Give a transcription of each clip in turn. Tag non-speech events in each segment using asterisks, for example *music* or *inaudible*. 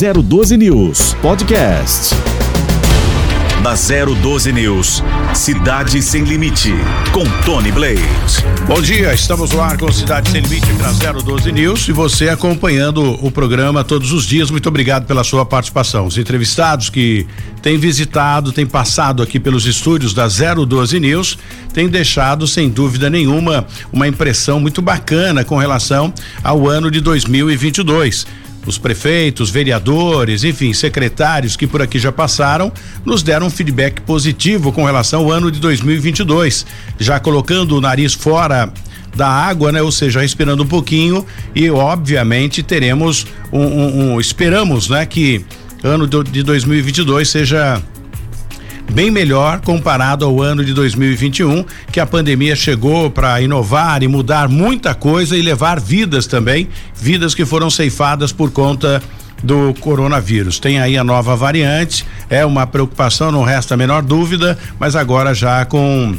012 News Podcast. Na 012 News, Cidade Sem Limite, com Tony Blade. Bom dia, estamos no ar com Cidade Sem Limite na 012 News e você acompanhando o programa todos os dias. Muito obrigado pela sua participação. Os entrevistados que têm visitado, têm passado aqui pelos estúdios da 012 News, têm deixado, sem dúvida nenhuma, uma impressão muito bacana com relação ao ano de 2022 os prefeitos, vereadores, enfim, secretários que por aqui já passaram, nos deram um feedback positivo com relação ao ano de 2022, já colocando o nariz fora da água, né? Ou seja, respirando um pouquinho e obviamente teremos um, um, um esperamos, né? Que ano de 2022 seja bem melhor comparado ao ano de 2021, que a pandemia chegou para inovar e mudar muita coisa e levar vidas também, vidas que foram ceifadas por conta do coronavírus. Tem aí a nova variante, é uma preocupação, não resta a menor dúvida, mas agora já com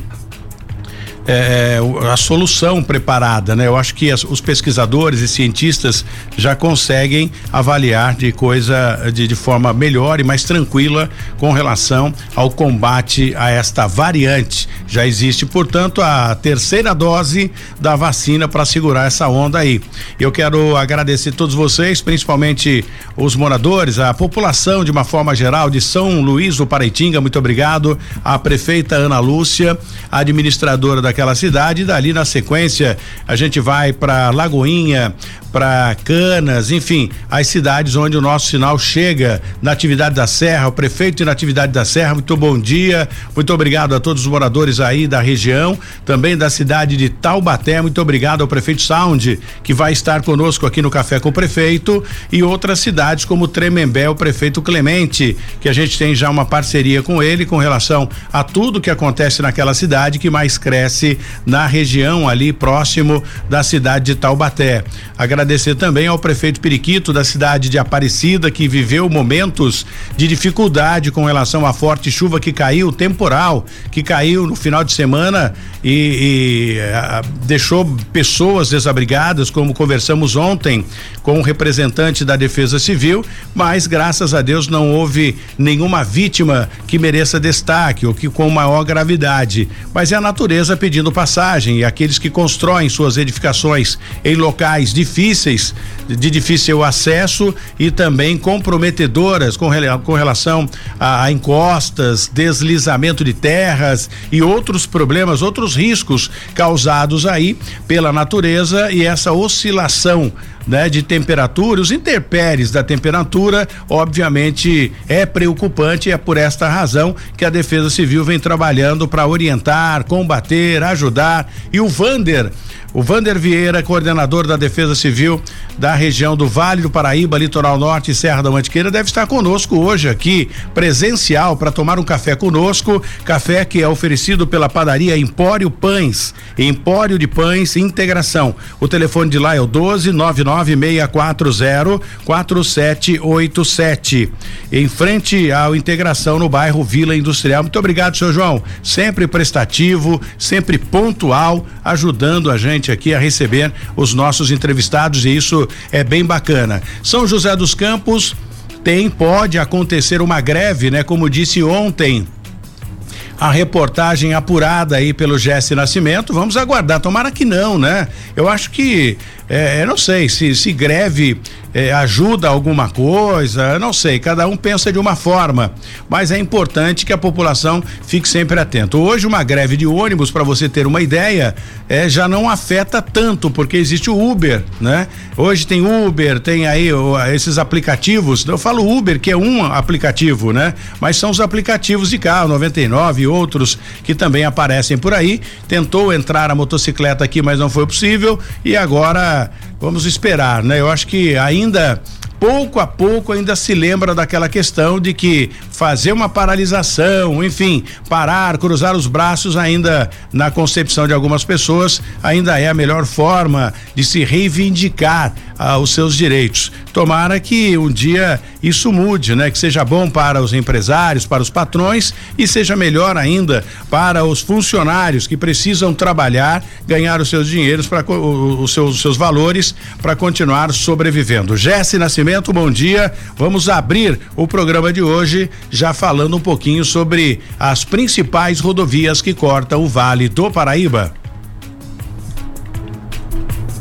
é, é a solução preparada, né? Eu acho que as, os pesquisadores e cientistas já conseguem avaliar de coisa de, de forma melhor e mais tranquila com relação ao combate a esta variante. Já existe, portanto, a terceira dose da vacina para segurar essa onda aí. Eu quero agradecer todos vocês, principalmente os moradores, a população de uma forma geral de São Luís do Paraitinga, muito obrigado. A prefeita Ana Lúcia, a administradora daquela daquela cidade. E dali na sequência a gente vai para Lagoinha, para Canas, enfim, as cidades onde o nosso sinal chega na atividade da Serra, o prefeito na atividade da Serra, muito bom dia, muito obrigado a todos os moradores aí da região, também da cidade de Taubaté, muito obrigado ao prefeito Sound, que vai estar conosco aqui no Café com o Prefeito, e outras cidades como Tremembé, o prefeito Clemente, que a gente tem já uma parceria com ele com relação a tudo que acontece naquela cidade que mais cresce na região ali próximo da cidade de Taubaté. Agradecer também ao prefeito Periquito da cidade de Aparecida que viveu momentos de dificuldade com relação à forte chuva que caiu, temporal, que caiu no final de semana e, e a, deixou pessoas desabrigadas, como conversamos ontem com o representante da Defesa Civil, mas graças a Deus não houve nenhuma vítima que mereça destaque ou que com maior gravidade. Mas é a natureza pedindo passagem e aqueles que constroem suas edificações em locais difíceis, de difícil acesso e também comprometedoras com, com relação a, a encostas, deslizamento de terras e outros problemas, outros riscos causados aí pela natureza e essa oscilação né, de temperatura, os interpéries da temperatura, obviamente é preocupante e é por esta razão que a Defesa Civil vem trabalhando para orientar, combater, ajudar. E o Vander o Vander Vieira, coordenador da Defesa Civil da região do Vale do Paraíba, Litoral Norte e Serra da Mantiqueira, deve estar conosco hoje aqui, presencial, para tomar um café conosco. Café que é oferecido pela padaria Empório Pães. Empório de Pães Integração. O telefone de lá é o 12 99640 4787. Em frente ao Integração no bairro Vila Industrial. Muito obrigado, senhor João. Sempre prestativo, sempre pontual, ajudando a gente aqui a receber os nossos entrevistados e isso é bem bacana. São José dos Campos tem, pode acontecer uma greve, né? Como disse ontem a reportagem apurada aí pelo Jesse Nascimento. Vamos aguardar, tomara que não, né? Eu acho que é, eu não sei se, se greve é, ajuda alguma coisa, não sei, cada um pensa de uma forma, mas é importante que a população fique sempre atento. Hoje uma greve de ônibus, para você ter uma ideia, é, já não afeta tanto, porque existe o Uber, né? Hoje tem Uber, tem aí esses aplicativos, eu falo Uber, que é um aplicativo, né? Mas são os aplicativos de carro, 99 e outros que também aparecem por aí. Tentou entrar a motocicleta aqui, mas não foi possível, e agora vamos esperar, né? Eu acho que ainda pouco a pouco ainda se lembra daquela questão de que fazer uma paralisação, enfim, parar, cruzar os braços ainda na concepção de algumas pessoas ainda é a melhor forma de se reivindicar ah, os seus direitos. Tomara que um dia isso mude, né? Que seja bom para os empresários, para os patrões e seja melhor ainda para os funcionários que precisam trabalhar, ganhar os seus dinheiros para os seus, os seus valores para continuar sobrevivendo. Jesse Nascimento, bom dia. Vamos abrir o programa de hoje já falando um pouquinho sobre as principais rodovias que cortam o Vale do Paraíba.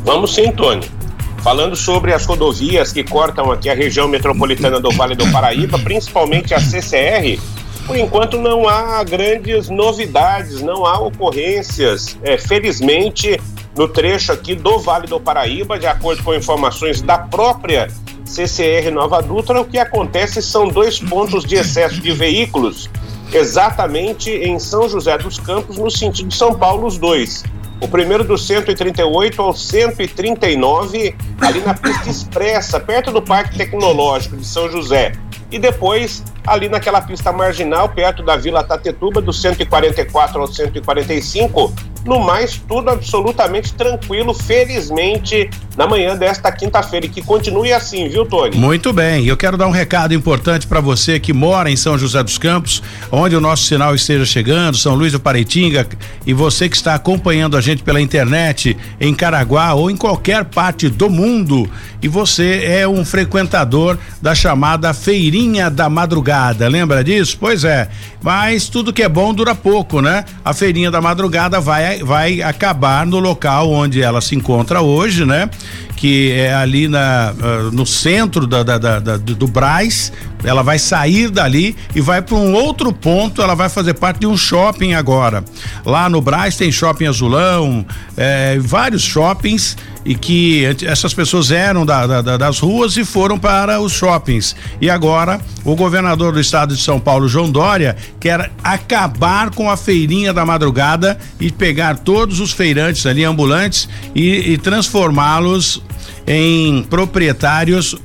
Vamos sim, Tony. Falando sobre as rodovias que cortam aqui a região metropolitana do Vale do Paraíba, principalmente a CCR, por enquanto não há grandes novidades, não há ocorrências. É, felizmente, no trecho aqui do Vale do Paraíba, de acordo com informações da própria CCR Nova Dutra, o que acontece são dois pontos de excesso de veículos, exatamente em São José dos Campos, no sentido de São Paulo, os dois. O primeiro do 138 ao 139, ali na pista expressa, perto do Parque Tecnológico de São José. E depois, ali naquela pista marginal, perto da Vila Tatetuba, do 144 ao 145, no mais, tudo absolutamente tranquilo, felizmente, na manhã desta quinta-feira. E que continue assim, viu, Tony? Muito bem. Eu quero dar um recado importante para você que mora em São José dos Campos, onde o nosso sinal esteja chegando, São Luís do Pareitinga, e você que está acompanhando a gente pela internet, em Caraguá ou em qualquer parte do mundo, e você é um frequentador da chamada Feirinha da Madrugada. Lembra disso? Pois é. Mas tudo que é bom dura pouco, né? A Feirinha da Madrugada vai vai, acabar no local onde ela se encontra hoje, né? Que é ali na, uh, no centro da, da, da, da, do Braz. Ela vai sair dali e vai para um outro ponto. Ela vai fazer parte de um shopping agora. Lá no Braz tem shopping Azulão, é, vários shoppings e que essas pessoas eram da, da, das ruas e foram para os shoppings. E agora o governador do estado de São Paulo, João Dória, quer acabar com a feirinha da madrugada e pegar todos os feirantes ali, ambulantes, e, e transformá-los em proprietários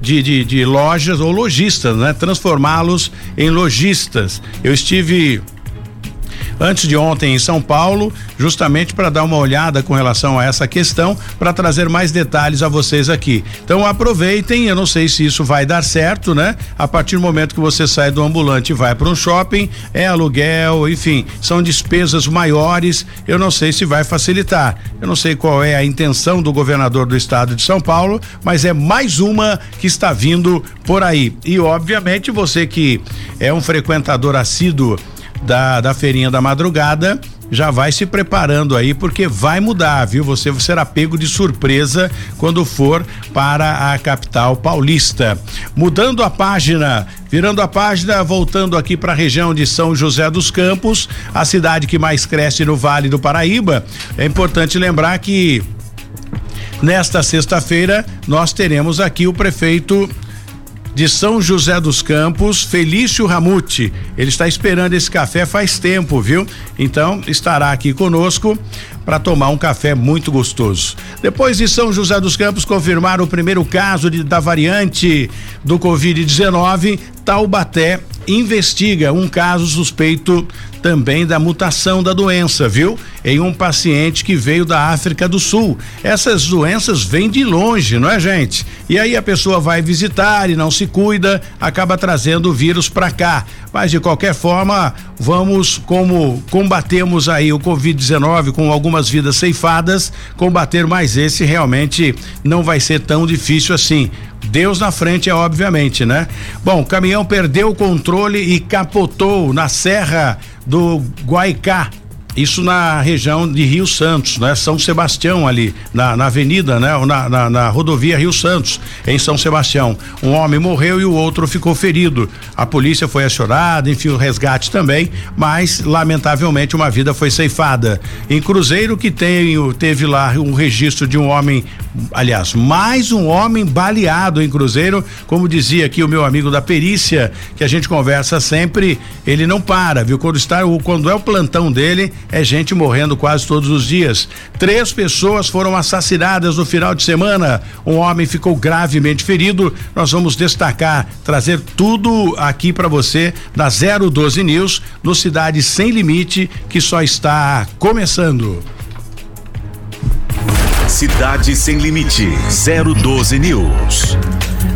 de, de, de, lojas ou lojistas, né? Transformá-los em lojistas. Eu estive antes de ontem em São Paulo, justamente para dar uma olhada com relação a essa questão, para trazer mais detalhes a vocês aqui. Então aproveitem, eu não sei se isso vai dar certo, né? A partir do momento que você sai do ambulante e vai para um shopping, é aluguel, enfim, são despesas maiores, eu não sei se vai facilitar. Eu não sei qual é a intenção do governador do estado de São Paulo, mas é mais uma que está vindo por aí. E obviamente você que é um frequentador assíduo da, da feirinha da madrugada já vai se preparando aí porque vai mudar, viu? Você será pego de surpresa quando for para a capital paulista. Mudando a página, virando a página, voltando aqui para a região de São José dos Campos, a cidade que mais cresce no Vale do Paraíba. É importante lembrar que nesta sexta-feira nós teremos aqui o prefeito de São José dos Campos, Felício Ramute. Ele está esperando esse café faz tempo, viu? Então estará aqui conosco para tomar um café muito gostoso. Depois de São José dos Campos confirmar o primeiro caso de, da variante do Covid-19, Taubaté investiga um caso suspeito também da mutação da doença, viu? Em um paciente que veio da África do Sul. Essas doenças vêm de longe, não é, gente? E aí a pessoa vai visitar e não se cuida, acaba trazendo o vírus para cá. Mas de qualquer forma, vamos como combatemos aí o Covid-19 com algumas vidas ceifadas, combater mais esse realmente não vai ser tão difícil assim. Deus na frente é obviamente, né? Bom, caminhão perdeu o controle e capotou na serra do Guaicá, isso na região de Rio Santos, né? São Sebastião ali, na, na avenida, né? Na, na, na, rodovia Rio Santos, em São Sebastião. Um homem morreu e o outro ficou ferido. A polícia foi acionada, enfim, o resgate também, mas lamentavelmente uma vida foi ceifada. Em Cruzeiro que tem, teve lá um registro de um homem, aliás, mais um homem baleado em Cruzeiro, como dizia aqui o meu amigo da perícia, que a gente conversa sempre, ele não para, viu? Quando está, quando é o plantão dele, é gente morrendo quase todos os dias. Três pessoas foram assassinadas no final de semana. Um homem ficou gravemente ferido. Nós vamos destacar, trazer tudo aqui para você na 012 News, no Cidade Sem Limite, que só está começando. Cidade Sem Limite, 012 News.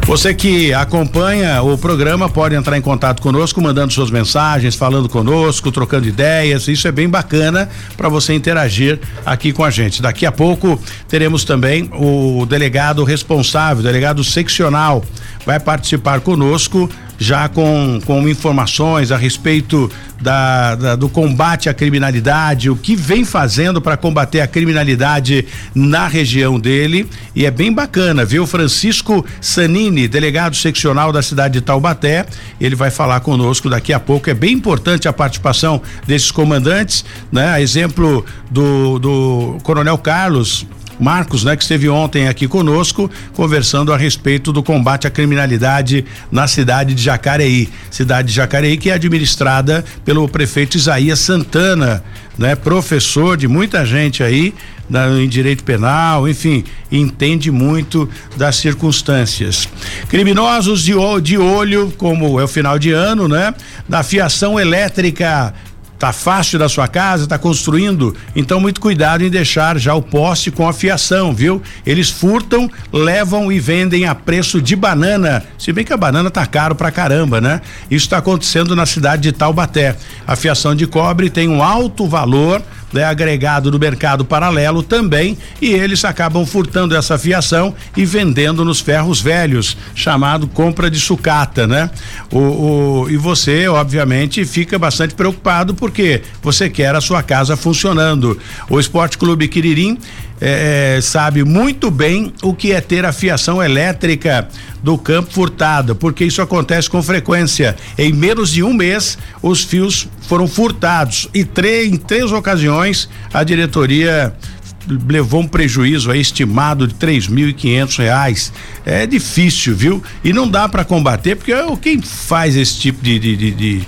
Você que acompanha o programa pode entrar em contato conosco, mandando suas mensagens, falando conosco, trocando ideias. Isso é bem bacana para você interagir aqui com a gente. Daqui a pouco teremos também o delegado responsável, delegado seccional, vai participar conosco já com, com informações a respeito da, da, do combate à criminalidade, o que vem fazendo para combater a criminalidade na região dele. E é bem bacana, viu? Francisco Sanini, delegado seccional da cidade de Taubaté, ele vai falar conosco daqui a pouco. É bem importante a participação desses comandantes, né? A exemplo do, do Coronel Carlos, Marcos, né, que esteve ontem aqui conosco, conversando a respeito do combate à criminalidade na cidade de Jacareí. Cidade de Jacareí que é administrada pelo prefeito Isaías Santana, né, professor de muita gente aí na, em direito penal, enfim, entende muito das circunstâncias. Criminosos de, de olho, como é o final de ano, né? Da fiação elétrica Tá fácil da sua casa, tá construindo, então muito cuidado em deixar já o poste com a fiação, viu? Eles furtam, levam e vendem a preço de banana. Se bem que a banana tá caro pra caramba, né? Isso está acontecendo na cidade de Taubaté. A fiação de cobre tem um alto valor né, agregado do mercado paralelo também e eles acabam furtando essa fiação e vendendo nos ferros velhos, chamado compra de sucata, né? O, o, e você, obviamente, fica bastante preocupado porque você quer a sua casa funcionando. O Esporte Clube Quiririm é, é, sabe muito bem o que é ter a fiação elétrica do campo furtada, porque isso acontece com frequência. Em menos de um mês, os fios foram furtados e em três ocasiões a diretoria levou um prejuízo aí estimado de três mil e quinhentos reais. É difícil, viu? E não dá para combater porque quem faz esse tipo de, de, de, de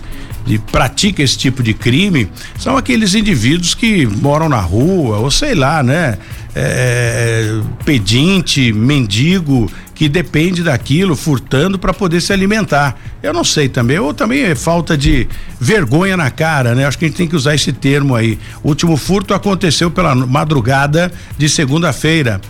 de pratica esse tipo de crime são aqueles indivíduos que moram na rua ou sei lá, né? É, pedinte, mendigo que depende daquilo, furtando para poder se alimentar. Eu não sei também, ou também é falta de vergonha na cara, né? Acho que a gente tem que usar esse termo aí. O último furto aconteceu pela madrugada de segunda-feira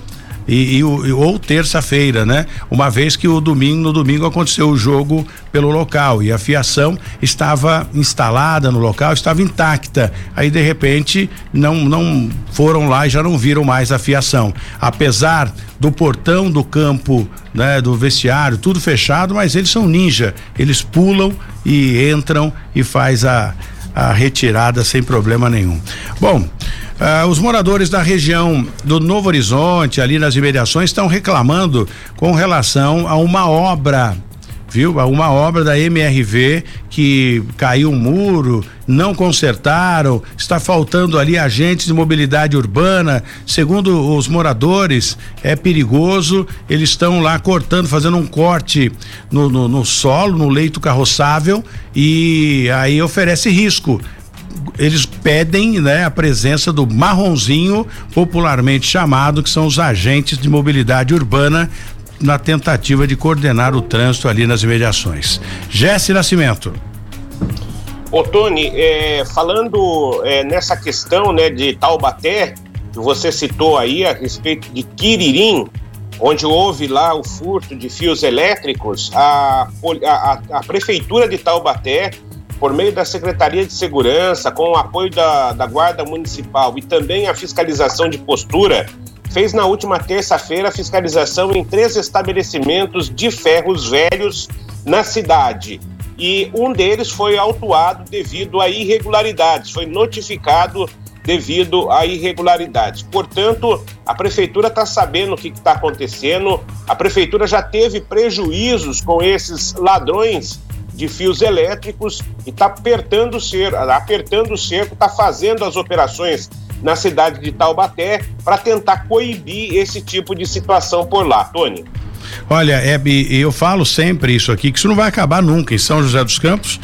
e, e, ou terça-feira, né? Uma vez que o domingo, no domingo aconteceu o jogo pelo local e a fiação estava instalada no local, estava intacta. Aí de repente não não foram lá e já não viram mais a fiação. Apesar do portão do campo, né, do vestiário, tudo fechado, mas eles são ninja. Eles pulam e entram e faz a a retirada sem problema nenhum. Bom, ah, os moradores da região do Novo Horizonte, ali nas imediações, estão reclamando com relação a uma obra viu? Uma obra da MRV que caiu um muro, não consertaram, está faltando ali agentes de mobilidade urbana. Segundo os moradores, é perigoso. Eles estão lá cortando, fazendo um corte no, no, no solo, no leito carroçável e aí oferece risco eles pedem né, a presença do marronzinho, popularmente chamado, que são os agentes de mobilidade urbana, na tentativa de coordenar o trânsito ali nas imediações. Jesse Nascimento. Ô Tony, é, falando é, nessa questão né, de Taubaté, que você citou aí a respeito de Quiririm, onde houve lá o furto de fios elétricos, a, a, a Prefeitura de Taubaté por meio da Secretaria de Segurança, com o apoio da, da Guarda Municipal e também a fiscalização de postura, fez na última terça-feira a fiscalização em três estabelecimentos de ferros velhos na cidade. E um deles foi autuado devido a irregularidades, foi notificado devido a irregularidades. Portanto, a prefeitura está sabendo o que está acontecendo, a prefeitura já teve prejuízos com esses ladrões de fios elétricos e está apertando o cerco, apertando o cerco, está fazendo as operações na cidade de Taubaté para tentar coibir esse tipo de situação por lá, Tony. Olha, Hebe, eu falo sempre isso aqui, que isso não vai acabar nunca. Em São José dos Campos,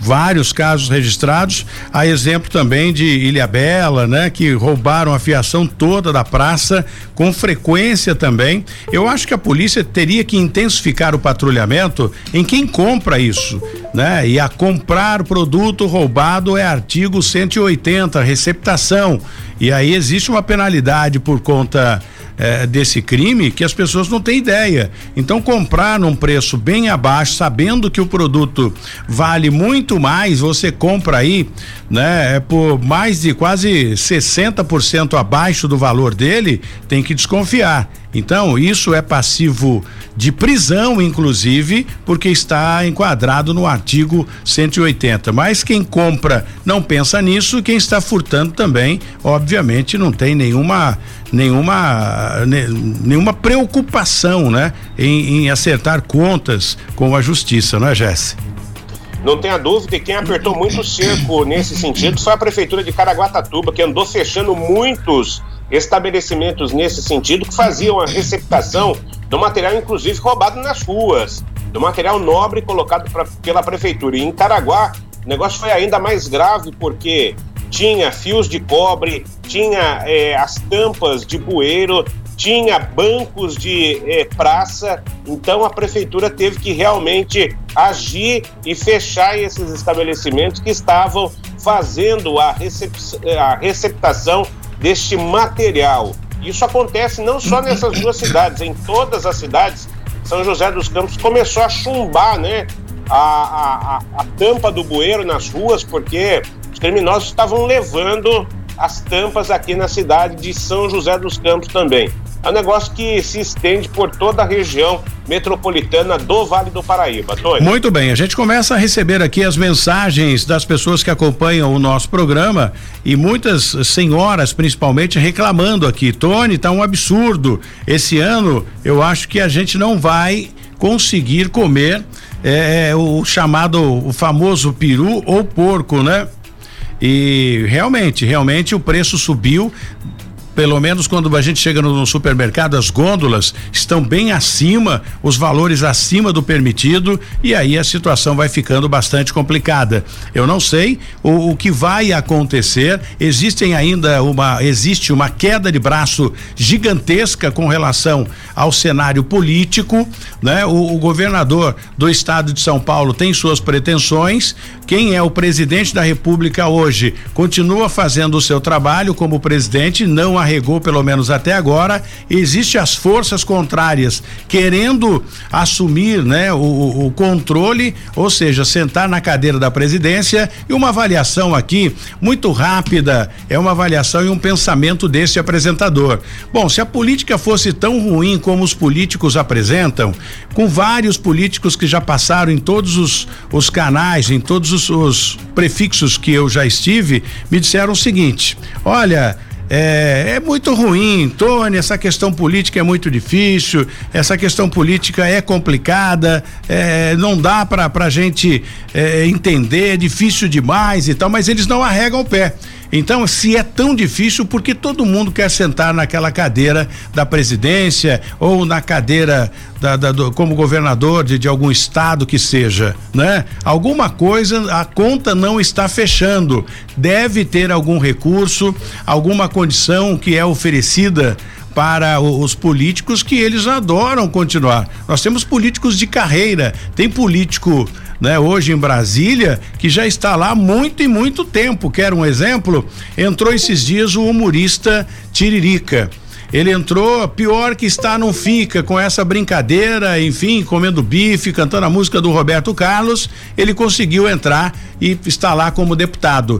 vários casos registrados, a exemplo também de Ilha Bela, né, que roubaram a fiação toda da praça com frequência também. Eu acho que a polícia teria que intensificar o patrulhamento em quem compra isso, né? E a comprar produto roubado é artigo 180, receptação. E aí existe uma penalidade por conta é, desse crime que as pessoas não têm ideia. Então, comprar num preço bem abaixo, sabendo que o produto vale muito mais, você compra aí, né, é por mais de quase 60% abaixo do valor dele, tem que desconfiar. Então, isso é passivo de prisão, inclusive, porque está enquadrado no artigo 180. Mas quem compra não pensa nisso, quem está furtando também, obviamente, não tem nenhuma nenhuma nenhuma preocupação, né, em, em acertar contas com a justiça, não é, Jesse? Não tenha dúvida, e quem apertou muito o cerco nesse sentido foi a prefeitura de Caraguatatuba, que andou fechando muitos estabelecimentos nesse sentido que faziam a receptação do material, inclusive roubado nas ruas, do material nobre colocado pra, pela prefeitura. E em Caraguá, o negócio foi ainda mais grave porque tinha fios de cobre, tinha é, as tampas de bueiro, tinha bancos de é, praça, então a prefeitura teve que realmente agir e fechar esses estabelecimentos que estavam fazendo a, recep a receptação deste material. Isso acontece não só nessas duas cidades, em todas as cidades. São José dos Campos começou a chumbar, né? A, a, a, a tampa do bueiro nas ruas, porque os criminosos estavam levando as tampas aqui na cidade de São José dos Campos também. É um negócio que se estende por toda a região metropolitana do Vale do Paraíba. Tony. Muito bem, a gente começa a receber aqui as mensagens das pessoas que acompanham o nosso programa e muitas senhoras, principalmente, reclamando aqui. Tony, tá um absurdo. Esse ano eu acho que a gente não vai conseguir comer é, o chamado, o famoso peru ou porco, né? E realmente, realmente o preço subiu pelo menos quando a gente chega no, no, supermercado, as gôndolas estão bem acima, os valores acima do permitido, e aí a situação vai ficando bastante complicada. Eu não sei o, o que vai acontecer. Existem ainda uma existe uma queda de braço gigantesca com relação ao cenário político, né? O, o governador do estado de São Paulo tem suas pretensões. Quem é o presidente da República hoje continua fazendo o seu trabalho como presidente, não arregou pelo menos até agora. Existem as forças contrárias querendo assumir, né, o, o controle, ou seja, sentar na cadeira da presidência e uma avaliação aqui muito rápida, é uma avaliação e um pensamento desse apresentador. Bom, se a política fosse tão ruim como os políticos apresentam, com vários políticos que já passaram em todos os, os canais, em todos os, os prefixos que eu já estive, me disseram o seguinte: olha, é, é, muito ruim, Tony. Essa questão política é muito difícil, essa questão política é complicada, é, não dá para a gente é, entender, é difícil demais e tal, mas eles não arregam o pé. Então, se é tão difícil, porque todo mundo quer sentar naquela cadeira da presidência ou na cadeira da, da do, como governador de, de algum estado que seja, né? Alguma coisa a conta não está fechando. Deve ter algum recurso, alguma condição que é oferecida para os políticos que eles adoram continuar. Nós temos políticos de carreira, tem político né, hoje em Brasília, que já está lá há muito e muito tempo. Quer um exemplo? Entrou esses dias o humorista Tiririca. Ele entrou, pior que está, não fica, com essa brincadeira, enfim, comendo bife, cantando a música do Roberto Carlos, ele conseguiu entrar e está lá como deputado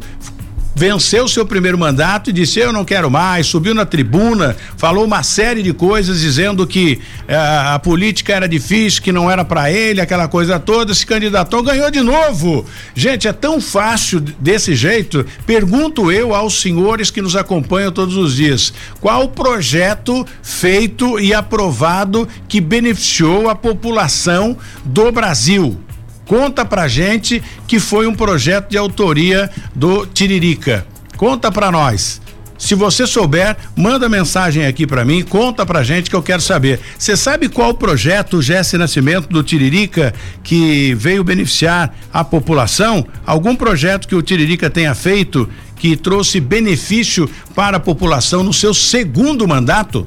venceu seu primeiro mandato e disse: Eu não quero mais. Subiu na tribuna, falou uma série de coisas dizendo que eh, a política era difícil, que não era para ele, aquela coisa toda. Se candidatou, ganhou de novo. Gente, é tão fácil desse jeito. Pergunto eu aos senhores que nos acompanham todos os dias: qual o projeto feito e aprovado que beneficiou a população do Brasil? Conta pra gente que foi um projeto de autoria do Tiririca. Conta pra nós. Se você souber, manda mensagem aqui para mim, conta pra gente que eu quero saber. Você sabe qual projeto Jesse Nascimento do Tiririca que veio beneficiar a população? Algum projeto que o Tiririca tenha feito que trouxe benefício para a população no seu segundo mandato?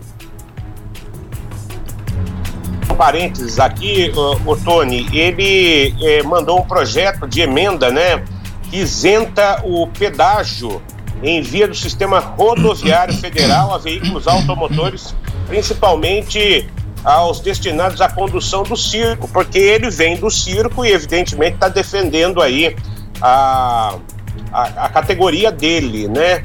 Parênteses aqui, o, Tony, ele eh, mandou um projeto de emenda, né, que isenta o pedágio em via do sistema rodoviário federal a veículos automotores principalmente aos destinados à condução do circo, porque ele vem do circo e evidentemente está defendendo aí a, a, a, categoria dele, né?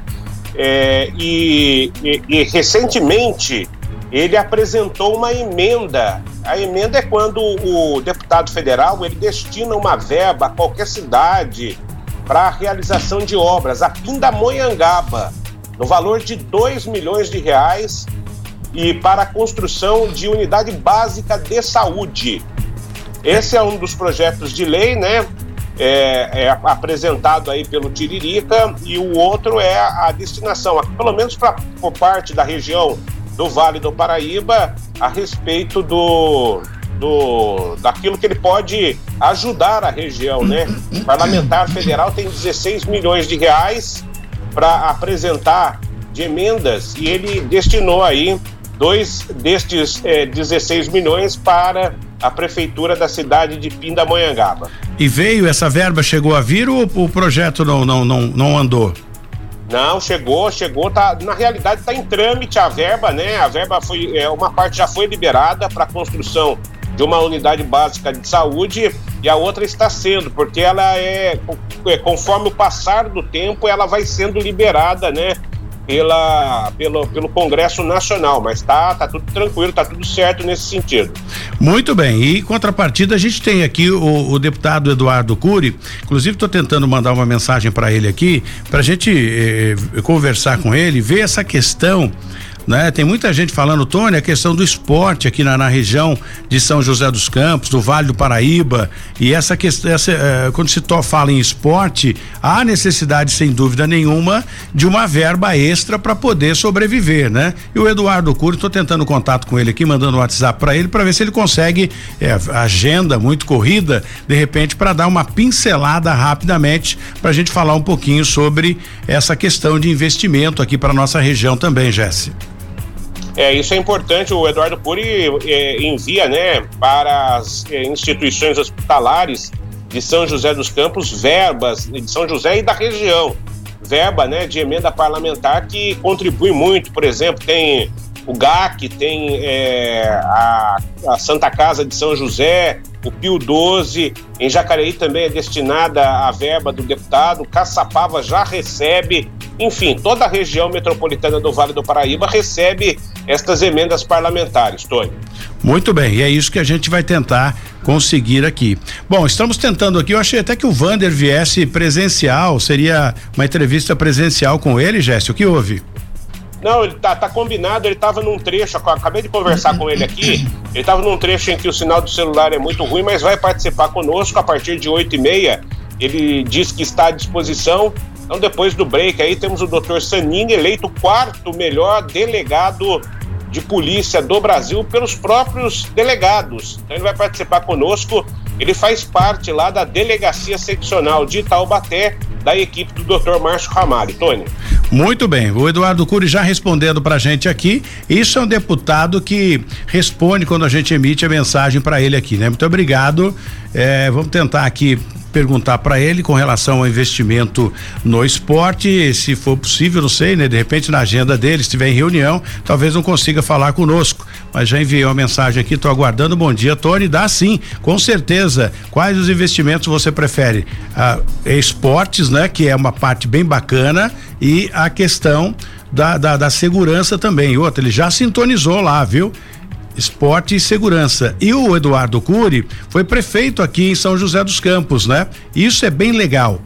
É, e, e, e recentemente ele apresentou uma emenda. A emenda é quando o deputado federal ele destina uma verba a qualquer cidade para a realização de obras. A Pindamonhangaba, no valor de 2 milhões de reais, e para a construção de unidade básica de saúde. Esse é um dos projetos de lei, né? É, é apresentado aí pelo Tiririca e o outro é a, destinação, pelo menos pra, por parte da região do Vale do Paraíba, a respeito do, do daquilo que ele pode ajudar a região, né? O parlamentar federal tem 16 milhões de reais para apresentar de emendas e ele destinou aí dois destes é, 16 milhões para a prefeitura da cidade de Pindamonhangaba. E veio essa verba, chegou a vir ou o projeto não, não, não, não andou? Não, chegou, chegou, tá, na realidade está em trâmite a verba, né? A verba foi, é, uma parte já foi liberada para a construção de uma unidade básica de saúde e a outra está sendo, porque ela é, é conforme o passar do tempo, ela vai sendo liberada, né? Pela, pelo, pelo Congresso Nacional, mas tá, tá tudo tranquilo, tá tudo certo nesse sentido. Muito bem, e contrapartida a gente tem aqui o, o deputado Eduardo Cury, inclusive estou tentando mandar uma mensagem para ele aqui, para a gente eh, conversar com ele, ver essa questão né? Tem muita gente falando, Tony, a questão do esporte aqui na, na região de São José dos Campos, do Vale do Paraíba, e essa questão, essa, eh, quando se to, fala em esporte, há necessidade, sem dúvida nenhuma, de uma verba extra para poder sobreviver, né? E o Eduardo Cury, estou tentando contato com ele aqui, mandando um WhatsApp para ele, para ver se ele consegue, eh, agenda muito corrida, de repente, para dar uma pincelada rapidamente, para a gente falar um pouquinho sobre essa questão de investimento aqui para nossa região também, Jesse. É, isso é importante. O Eduardo Puri é, envia né, para as é, instituições hospitalares de São José dos Campos verbas de São José e da região. Verba né, de emenda parlamentar que contribui muito. Por exemplo, tem o GAC, tem é, a, a, Santa Casa de São José, o Pio 12, em Jacareí também é destinada a verba do deputado, Caçapava já recebe, enfim, toda a região metropolitana do Vale do Paraíba recebe estas emendas parlamentares, Tony. Muito bem, e é isso que a gente vai tentar conseguir aqui. Bom, estamos tentando aqui, eu achei até que o Vander viesse presencial, seria uma entrevista presencial com ele, Jéssica, o que houve? Não, ele tá, tá combinado, ele tava num trecho, acabei de conversar com ele aqui, ele tava num trecho em que o sinal do celular é muito ruim, mas vai participar conosco a partir de oito e meia, ele diz que está à disposição, então depois do break aí temos o doutor Sanini, eleito quarto melhor delegado de polícia do Brasil pelos próprios delegados. Então ele vai participar conosco. Ele faz parte lá da delegacia seccional de Itaubaté, da equipe do Dr. Márcio Ramalho. Tony. Muito bem, o Eduardo Cury já respondendo pra gente aqui. Isso é um deputado que responde quando a gente emite a mensagem para ele aqui, né? Muito obrigado. É, vamos tentar aqui perguntar para ele com relação ao investimento no esporte, se for possível, não sei, né? De repente na agenda dele, estiver em reunião, talvez não consiga falar conosco, mas já enviei uma mensagem aqui, estou aguardando. Bom dia, Tony, dá sim, com certeza. Quais os investimentos você prefere? Ah, esportes, né? Que é uma parte bem bacana e a questão da, da, da segurança também. Outra, ele já sintonizou lá, viu? Esporte e Segurança. E o Eduardo Cury foi prefeito aqui em São José dos Campos, né? Isso é bem legal.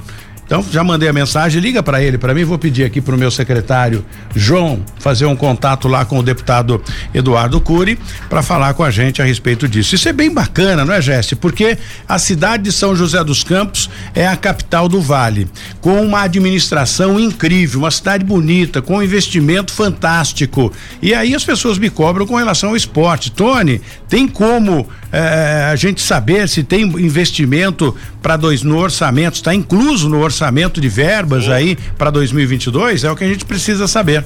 Então já mandei a mensagem, liga para ele, para mim vou pedir aqui para o meu secretário João fazer um contato lá com o deputado Eduardo Cury para falar com a gente a respeito disso. Isso é bem bacana, não é, Jesse? Porque a cidade de São José dos Campos é a capital do Vale, com uma administração incrível, uma cidade bonita, com um investimento fantástico. E aí as pessoas me cobram com relação ao esporte. Tony, tem como eh, a gente saber se tem investimento para dois no orçamento, está incluso no orçamento de verbas Sim. aí para 2022? É o que a gente precisa saber.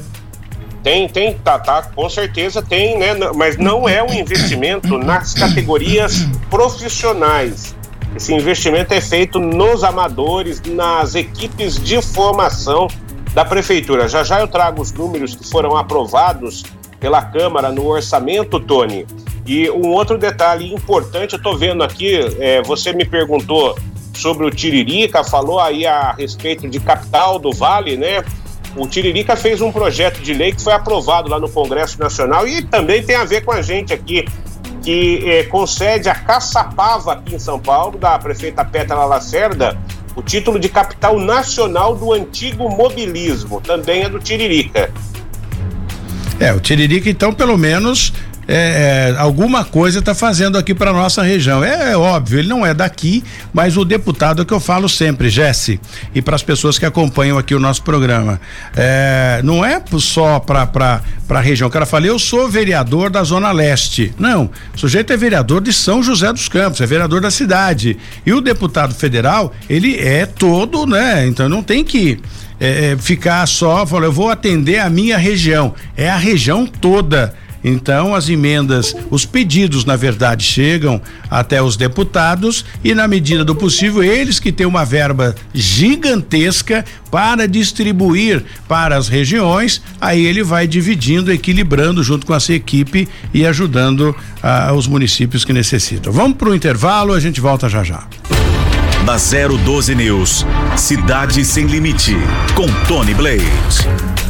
Tem, tem, tá, tá, com certeza tem, né? Mas não é um investimento nas categorias profissionais. Esse investimento é feito nos amadores, nas equipes de formação da prefeitura. Já já eu trago os números que foram aprovados pela Câmara no orçamento, Tony. E um outro detalhe importante, eu estou vendo aqui, é, você me perguntou sobre o Tiririca, falou aí a respeito de capital do Vale, né? O Tiririca fez um projeto de lei que foi aprovado lá no Congresso Nacional e também tem a ver com a gente aqui, que é, concede a Caçapava aqui em São Paulo, da prefeita Petra Lacerda, o título de capital nacional do antigo mobilismo, também é do Tiririca. É, o Tiririca, então, pelo menos é, é, alguma coisa está fazendo aqui para nossa região. É, é, óbvio, ele não é daqui, mas o deputado é que eu falo sempre, Jesse, e para as pessoas que acompanham aqui o nosso programa, é, não é só para a região. O cara fala, eu sou vereador da Zona Leste. Não, o sujeito é vereador de São José dos Campos, é vereador da cidade. E o deputado federal, ele é todo, né? Então não tem que é, é ficar só, falar, eu vou atender a minha região. É a região toda. Então, as emendas, os pedidos, na verdade, chegam até os deputados e, na medida do possível, eles que têm uma verba gigantesca para distribuir para as regiões, aí ele vai dividindo, equilibrando junto com essa equipe e ajudando ah, os municípios que necessitam. Vamos para o intervalo, a gente volta já já. Da 012 News, Cidade Sem Limite, com Tony Blade.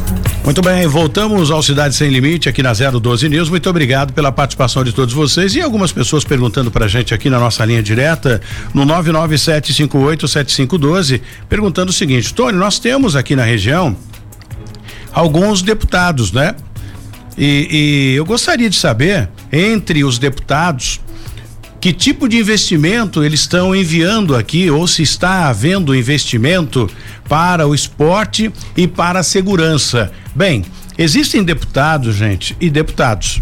Muito bem, voltamos ao Cidade Sem Limite aqui na 012 News. Muito obrigado pela participação de todos vocês e algumas pessoas perguntando pra gente aqui na nossa linha direta no 997587512, perguntando o seguinte: Tony, nós temos aqui na região alguns deputados, né? E, e eu gostaria de saber, entre os deputados, que tipo de investimento eles estão enviando aqui ou se está havendo investimento para o esporte e para a segurança. Bem, existem deputados, gente, e deputados.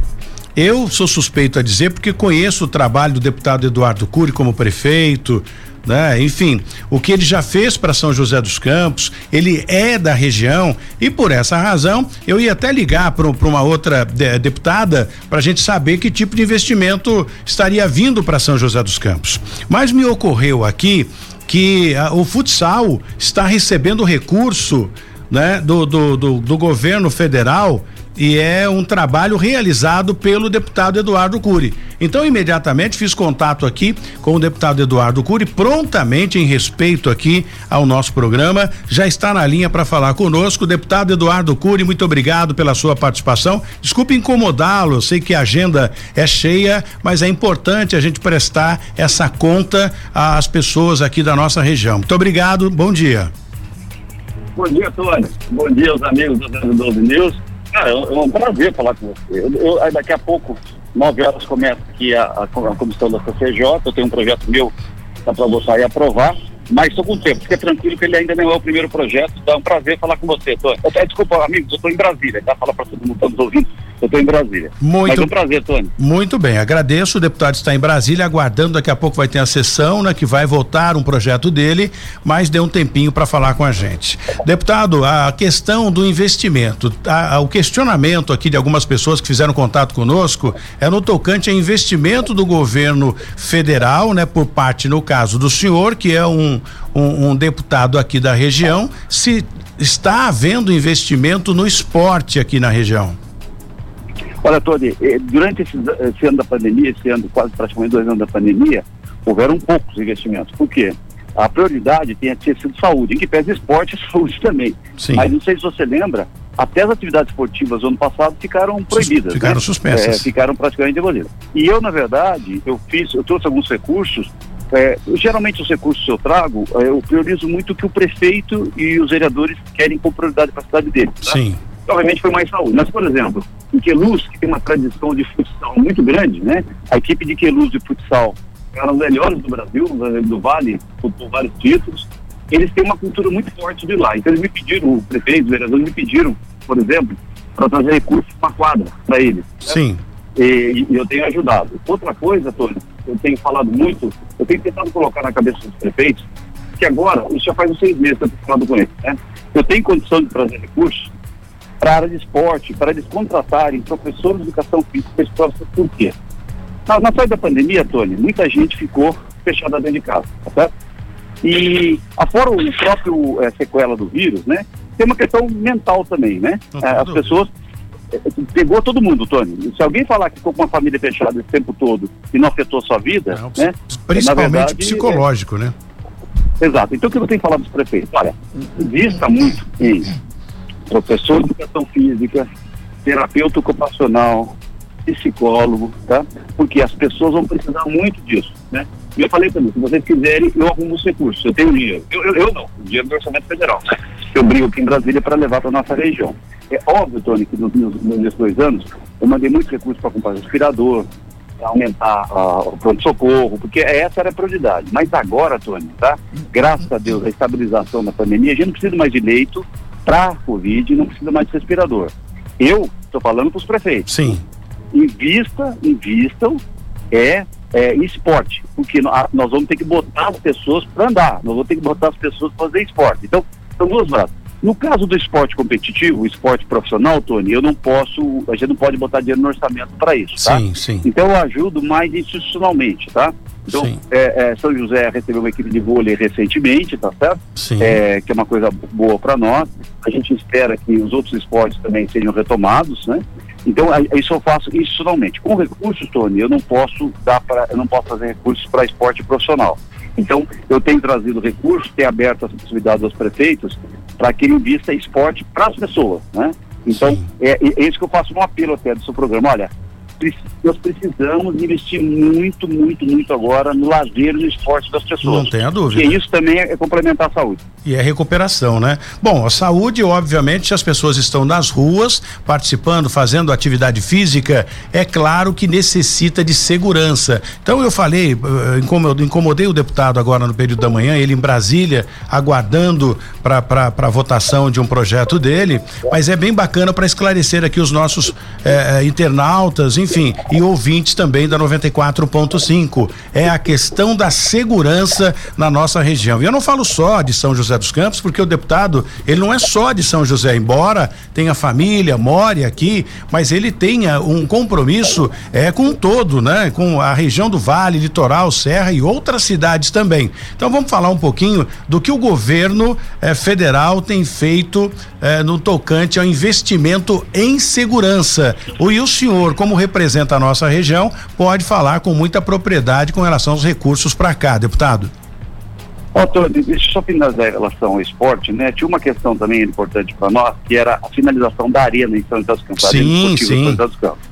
Eu sou suspeito a dizer porque conheço o trabalho do deputado Eduardo Cury como prefeito, né? Enfim, o que ele já fez para São José dos Campos, ele é da região e por essa razão eu ia até ligar para uma outra de, deputada para a gente saber que tipo de investimento estaria vindo para São José dos Campos. Mas me ocorreu aqui que a, o futsal está recebendo recurso né, do, do, do, do governo federal e é um trabalho realizado pelo deputado Eduardo Cury. Então, imediatamente fiz contato aqui com o deputado Eduardo Cury, prontamente em respeito aqui ao nosso programa, já está na linha para falar conosco. Deputado Eduardo Cury, muito obrigado pela sua participação. Desculpe incomodá-lo, sei que a agenda é cheia, mas é importante a gente prestar essa conta às pessoas aqui da nossa região. Muito obrigado, bom dia. Bom dia, Tony. Bom dia aos amigos do 12 News. Cara, é um prazer falar com você. Eu, eu, daqui a pouco, nove horas, começa aqui a, a, a comissão da CCJ. Eu tenho um projeto meu para votar e aprovar. Mas estou com tempo, fica tranquilo que ele ainda não é o primeiro projeto. Então é um prazer falar com você. Tô, até, desculpa, amigos, eu estou em Brasília, tá? Fala para todo mundo está nos ouvindo. Eu estou em Brasília. Muito, Mas é um prazer, Tony. Muito bem, agradeço. O deputado está em Brasília, aguardando. Daqui a pouco vai ter a sessão, né? Que vai votar um projeto dele, mas deu um tempinho para falar com a gente. Deputado, a questão do investimento, a, a, o questionamento aqui de algumas pessoas que fizeram contato conosco é no tocante a investimento do governo federal, né? Por parte, no caso do senhor, que é um, um, um deputado aqui da região, se está havendo investimento no esporte aqui na região. Olha, Tony, eh, durante esse, esse, ano da pandemia, esse ano, quase praticamente dois anos da pandemia, houveram poucos investimentos. Por quê? A prioridade tem sido saúde, em que pese esporte e saúde também. Sim. Mas não sei se você lembra, até as atividades esportivas do ano passado ficaram proibidas. Ficaram né? suspensas. É, ficaram praticamente abolidas. E eu, na verdade, eu fiz, eu trouxe alguns recursos. É, geralmente os recursos que eu trago, é, eu priorizo muito o que o prefeito e os vereadores querem com prioridade para a cidade deles. Tá? Obviamente foi mais saúde. Mas, por exemplo, em Queluz, que tem uma tradição de futsal muito grande, né? A equipe de Queluz de futsal é uma das melhores do Brasil, do Vale, por vários títulos. Eles têm uma cultura muito forte de lá. Então eles me pediram, o prefeito, os vereadores me pediram, por exemplo, para trazer recursos para quadra para eles. Né? Sim. E, e, eu tenho ajudado. Outra coisa, Tony, eu tenho falado muito, eu tenho tentado colocar na cabeça dos prefeitos, que agora, isso já faz uns seis meses que eu tenho falado com eles, né? Eu tenho condição de trazer recursos para a área de esporte, para eles contratarem professores de educação física para esse Por quê? Na, na saída da pandemia, Tony, muita gente ficou fechada dentro de casa, tá certo? E afora o próprio é, sequela do vírus, né? Tem uma questão mental também, né? É, as pessoas pegou todo mundo, Tony. Se alguém falar que ficou com uma família fechada esse tempo todo e não afetou a sua vida, né? Principalmente verdade, psicológico, é, né? Exato. Então o que eu tenho falado dos prefeitos? Olha, vista muito em professor de educação física, terapeuta ocupacional, psicólogo, tá? Porque as pessoas vão precisar muito disso, né? E eu falei também, se vocês quiserem, eu arrumo os recursos, eu tenho dinheiro. Eu, eu, eu não, o dinheiro do orçamento federal? Eu brigo aqui em Brasília para levar para nossa região. É óbvio, Tony, que nos, nos, nesses dois anos eu mandei muitos recursos para comprar respirador, aumentar uh, o pronto-socorro, porque essa era a prioridade. Mas agora, Tony, tá? Graças a Deus, a estabilização da pandemia, a gente não precisa mais de leito para Covid, não precisa mais de respirador. Eu estou falando para os prefeitos. Sim. Invista, invistam, é, é esporte, porque nós vamos ter que botar as pessoas para andar, nós vamos ter que botar as pessoas para fazer esporte. Então, são duas braças. No caso do esporte competitivo, o esporte profissional, Tony, eu não posso, a gente não pode botar dinheiro no orçamento para isso, tá? Sim, sim. Então eu ajudo mais institucionalmente, tá? Então, é, é, São José recebeu uma equipe de vôlei recentemente, tá certo? Sim. É, que é uma coisa boa para nós. A gente espera que os outros esportes também sejam retomados, né? Então, isso eu faço institucionalmente. Com recursos, Tony, eu não posso dar para, eu não posso fazer recursos para esporte profissional. Então, eu tenho trazido recursos, tenho aberto as possibilidades aos prefeitos para que ele invista esporte para as pessoas, né? Então, é, é, isso que eu faço um apelo até do seu programa. Olha, nós precisamos investir muito, muito, muito agora no lazer e no esporte das pessoas. Não tenha dúvida. E isso também é complementar a saúde. E é recuperação, né? Bom, a saúde, obviamente, se as pessoas estão nas ruas, participando, fazendo atividade física, é claro que necessita de segurança. Então eu falei, eh, incomodei o deputado agora no período da manhã, ele em Brasília, aguardando para a votação de um projeto dele, mas é bem bacana para esclarecer aqui os nossos eh, internautas, enfim enfim, e ouvintes também da 94.5. É a questão da segurança na nossa região. E eu não falo só de São José dos Campos, porque o deputado, ele não é só de São José, embora tenha família, more aqui, mas ele tenha um compromisso é com todo, né? Com a região do Vale, Litoral, Serra e outras cidades também. Então vamos falar um pouquinho do que o governo eh, federal tem feito eh, no tocante ao investimento em segurança. O, e o senhor, como representante representa a nossa região, pode falar com muita propriedade com relação aos recursos para cá, deputado. Doutor, deixa eu só finalizar em relação ao esporte, né? Tinha uma questão também importante para nós, que era a finalização da arena em São José dos Campos. Sim, sim. São José dos Campos.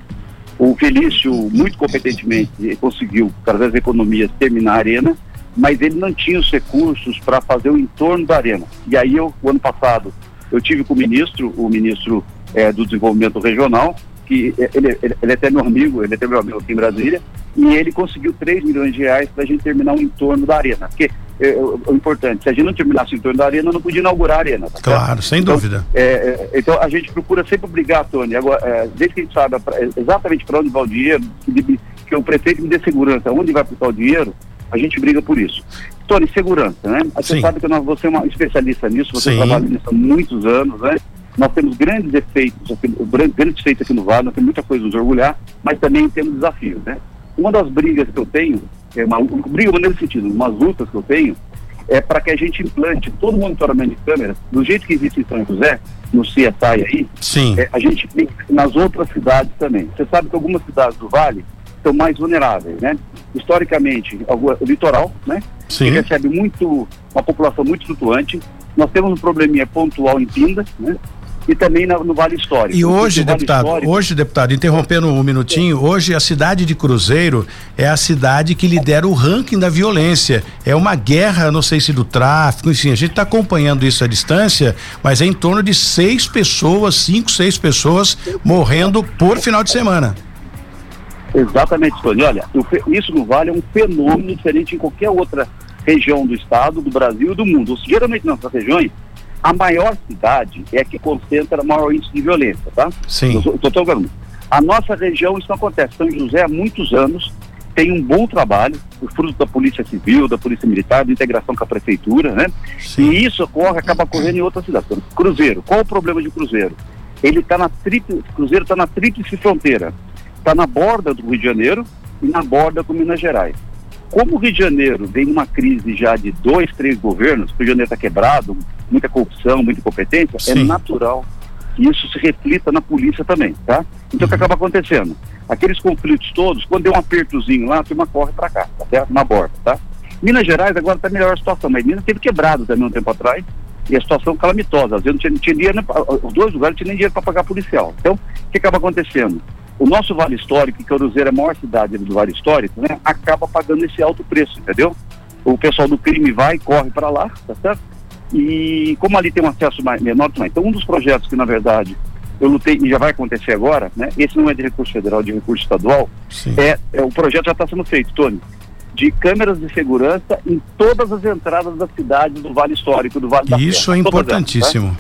O Felício, muito competentemente, conseguiu, através da economia, terminar a arena, mas ele não tinha os recursos para fazer o entorno da arena. E aí, eu, o ano passado, eu tive com o ministro, o ministro é, do Desenvolvimento Regional, que ele, ele, ele é até meu amigo, ele é até meu amigo aqui em Brasília, e ele conseguiu 3 milhões de reais para a gente terminar o entorno da arena. Porque é, o, o, importante, se a gente não terminasse o entorno da arena, não podia inaugurar a arena. Tá claro, certo? sem então, dúvida. É, é, então a gente procura sempre obrigar, Tony, agora, é, desde que a gente saiba pra, exatamente para onde vai o dinheiro, que, que, o prefeito me dê segurança, onde vai aplicar o dinheiro, a gente briga por isso. Tony, segurança, né? Você Sim. sabe que nós, você é uma especialista nisso, você Sim. trabalha nisso há muitos anos, né? Nós temos grandes efeitos, aqui, grandes efeitos aqui no Vale, nós temos muita coisa nos orgulhar, mas também temos desafios, né? Uma das brigas que eu tenho, é uma, uma briga nesse sentido, umas lutas que eu tenho, é para que a gente implante todo o monitoramento de câmeras, do jeito que existe em São José, no CSI aí, Sim. É, a gente tem nas outras cidades também. Você sabe que algumas cidades do Vale são mais vulneráveis, né? Historicamente, o litoral, né? Sim. Que recebe muito, uma população muito flutuante. Nós temos um probleminha pontual em Pinda, né? E também no, no Vale Histórico. E hoje, vale deputado, Histórico... hoje, deputado, interrompendo um minutinho, hoje a cidade de Cruzeiro é a cidade que lidera o ranking da violência. É uma guerra, não sei se do tráfico, enfim, a gente está acompanhando isso à distância, mas é em torno de seis pessoas, cinco, seis pessoas morrendo por final de semana. Exatamente, Tony. Olha, isso no Vale é um fenômeno diferente em qualquer outra região do estado, do Brasil e do mundo. Geralmente nessas regiões a maior cidade é a que concentra maior índice de violência, tá? Sim. Estou falando. A nossa região isso não acontece. São José há muitos anos tem um bom trabalho, o fruto da Polícia Civil, da Polícia Militar, de integração com a Prefeitura, né? Sim. E isso ocorre, acaba ocorrendo em outras cidades. Cruzeiro, qual o problema de Cruzeiro? Ele está na tríplice, Cruzeiro está na tríplice fronteira. Está na borda do Rio de Janeiro e na borda com Minas Gerais. Como o Rio de Janeiro vem numa crise já de dois, três governos, o Rio de Janeiro está quebrado, muita corrupção, muita incompetência, é Sim. é natural e isso se reflita na polícia também, tá? Então o que acaba acontecendo? Aqueles conflitos todos, quando deu um apertozinho lá, a turma corre para cá, tá certo? Na borda, tá? Minas Gerais agora está melhor a situação, mas Minas teve quebrado também um tempo atrás, e a situação calamitosa. Às vezes não tinha, não tinha dinheiro, os dois lugares não tinha nem dinheiro para pagar policial. Então, o que acaba acontecendo? O nosso Vale Histórico, que Oruzeira é a maior cidade do Vale Histórico, né, acaba pagando esse alto preço, entendeu? O pessoal do crime vai e corre para lá, tá certo? E como ali tem um acesso mais, menor também. Então, um dos projetos que, na verdade, eu lutei e já vai acontecer agora, né? Esse não é de recurso federal, de recurso estadual. É, é, o projeto já está sendo feito, Tony, de câmeras de segurança em todas as entradas da cidade do Vale Histórico, do Vale da Isso é importantíssimo.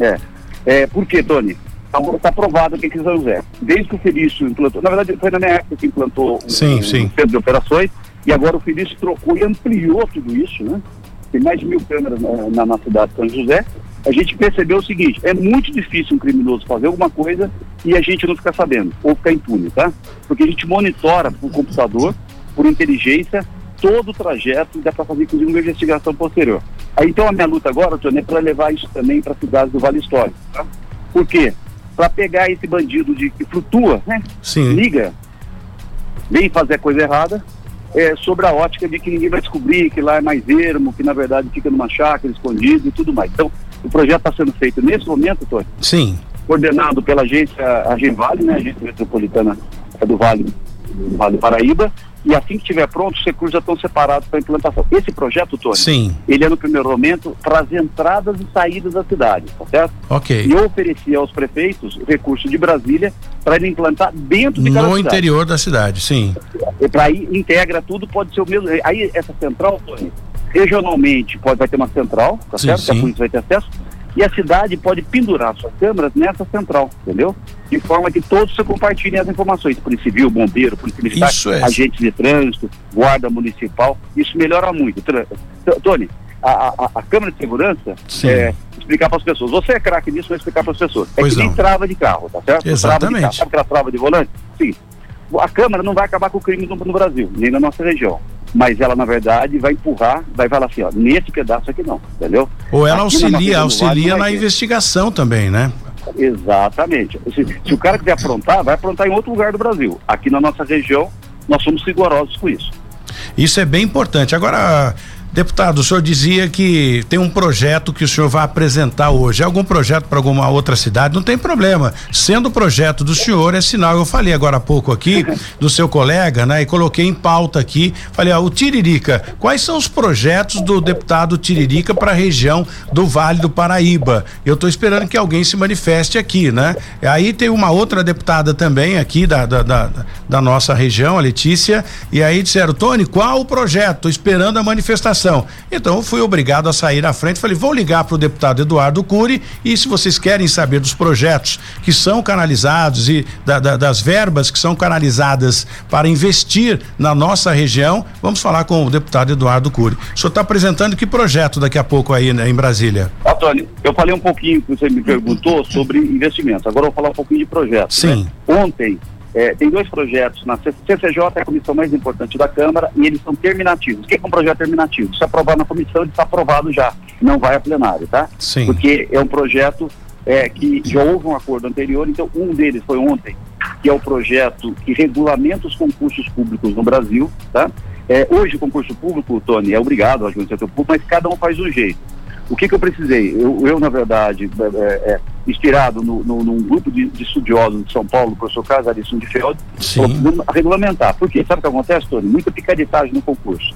Elas, tá? É. é. Por quê, Tony? Está tá provado que aqui em São José. Desde que o Felício implantou, na verdade foi na minha época que implantou sim, um, sim. um centro de operações, e agora o Felício trocou e ampliou tudo isso, né? Tem mais de mil câmeras na, na, na cidade de São José. A gente percebeu o seguinte, é muito difícil um criminoso fazer alguma coisa e a gente não ficar sabendo, ou ficar impune, tá? Porque a gente monitora por computador, por inteligência, todo o trajeto e dá para fazer inclusive uma investigação posterior. Aí então a minha luta agora, Tony, é para levar isso também para cidades do Vale Histórico, tá? Por quê? Para pegar esse bandido de que flutua, né? Sim. Liga, vem fazer coisa errada, é, sobre a ótica de que ninguém vai descobrir que lá é mais ermo, que na verdade fica numa chácara escondido e tudo mais. Então, o projeto está sendo feito nesse momento, Tony. Sim. Coordenado pela agência Agenvale, né? Agência Metropolitana do Vale, do Vale Paraíba, e assim que estiver pronto, os recursos já estão separados para implantação. Esse projeto, Tony, Sim. ele é no primeiro momento para as entradas e saídas da cidade, tá certo? Ok. E eu ofereci aos prefeitos recurso de Brasília para ele implantar dentro de cada No cidade. interior da cidade, sim. E para aí integra tudo, pode ser o mesmo. Aí essa central, Tony, regionalmente pode, vai ter uma central, tá Sim, certo? Que a sim. polícia vai ter acesso. E a cidade pode pendurar suas câmeras nessa central, entendeu? De forma que todos se compartilhem as informações. Polícia Civil, Bombeiro, Polícia Militar, é. agentes de trânsito, Guarda Municipal. Isso melhora muito. Tony, a, a, a Câmara de Segurança, é, explicar para as pessoas. Você é craque nisso, vai explicar para as pessoas. É Pois que nem não. trava de carro, tá certo? Trava Exatamente. carro. Sabe aquela trava de volante? Sim. A Câmara não vai acabar com o crime no, no Brasil, nem na nossa região. Mas ela, na verdade, vai empurrar, vai falar assim, ó, nesse pedaço aqui não, entendeu? Ou ela Aqui na auxilia, Vale auxilia na ter. investigação também, né? Exatamente. Se, se o cara quiser aprontar, vai aprontar em outro lugar do Brasil. Aqui na nossa região, nós somos rigorosos com isso. Isso é bem importante. Agora, deputado, o senhor dizia que tem um projeto que o senhor vai apresentar hoje. É algum projeto para alguma outra cidade? Não tem problema. Sendo o projeto do senhor, é sinal. Eu falei agora há pouco aqui *laughs* do seu colega, né? E coloquei em pauta aqui. Falei, ó, o Tiririca, quais são os projetos do deputado Tiririca para a região do Vale do Paraíba? Eu estou esperando que alguém se manifeste aqui, né? Aí tem uma outra deputada também aqui da, da, da, da nossa região, a Letícia, e aí disseram, Tony, qual o projeto? Estou esperando a manifestação. Então eu fui obrigado a sair à frente, falei, vou ligar para o deputado Eduardo Cury e se vocês querem saber dos projetos que são canalizados e da- da- das verbas que são canalizadas para investir na nossa região, vamos falar com o deputado Eduardo Cury. O senhor está apresentando que projeto daqui a pouco aí né, em Brasília? Antônio, eu falei um pouquinho que você me perguntou sobre investimentos. Agora eu vou falar um pouquinho de projetos. Sim. né? Ontem, eh, tem dois projetos na CCJ, é a comissão mais importante da Câmara, e eles são terminativos. O que é um projeto terminativo? Se aprovar na comissão, ele está aprovado já. Não vai a plenário, tá? Sim. Porque é um projeto eh, que já houve um acordo anterior, então um deles foi ontem, que é o projeto que regulamenta os concursos públicos no Brasil, tá? Eh, hoje o concurso público, Tony, é obrigado agente do setor público, mas cada um faz um jeito. O que, que eu precisei? Eu, eu na verdade, é, é, inspirado no, no, num grupo de, de estudiosos de São Paulo, o professor Casarisson de Feld, Sim. falou, "Precisamos regulamentar. Por quê? Sabe o que acontece, Tony? Muita picaretagem no concurso.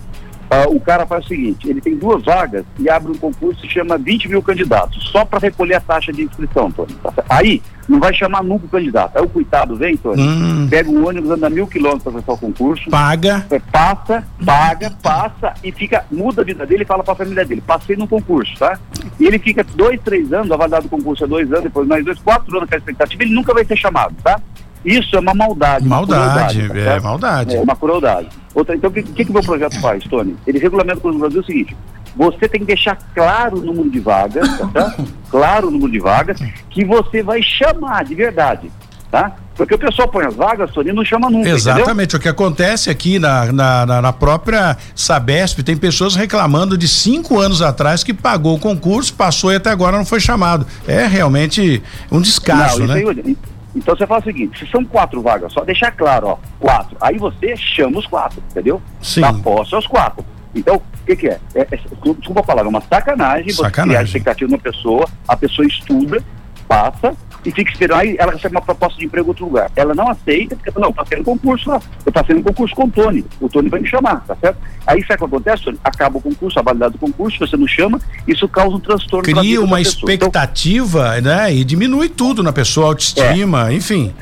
Ah, o cara faz o seguinte, ele tem duas vagas e abre um concurso que chama 20 mil candidatos, só para recolher a taxa de inscrição, Tony. Aí, não vai chamar nunca o candidato. Aí o coitado vem, Tony, Hum. pega um ônibus, anda mil quilômetros para prestar o concurso, Paga. é, passa, paga, passa e fica, muda a vida dele e fala para a família dele, passei no concurso, tá? E ele fica dois, três anos, a validade do concurso é dois anos, depois mais dois, quatro anos com a expectativa, ele nunca vai ser chamado, tá? Isso é uma maldade. uma Maldade, crueldade, tá é maldade. É uma crueldade. Outra, então, o que, que, que o meu projeto faz, Tony? Ele regulamenta com o Brasil o seguinte: você tem que deixar claro o número de vagas, tá? *laughs* claro o número de vagas, que você vai chamar de verdade, tá? Porque o pessoal põe as vagas, Tony, não chama nunca. Exatamente. Entendeu? O que acontece aqui na, na, na, própria Sabesp, tem pessoas reclamando de cinco anos atrás que pagou o concurso, passou e até agora não foi chamado. É realmente um descaso, não, né? Aí, então você fala o seguinte: se são quatro vagas, só deixar claro, ó, quatro. Aí você chama os quatro, entendeu? Sim. Dá posse aos quatro. Então, o que, que é? é, é desculpa a palavra, é uma sacanagem, sacanagem. você criar expectativa numa pessoa, a pessoa estuda, passa, e fica esperando, aí ela recebe uma proposta de emprego em outro lugar. Ela não aceita, porque não, passei no concurso lá, eu passei no concurso com o Tony, o Tony vai me chamar, tá certo? Aí sabe o que acontece, Tony? Acaba o concurso, a validade do concurso, você não chama, isso causa um transtorno. Cria uma expectativa, então, né? E diminui tudo na pessoa, autoestima, é. enfim.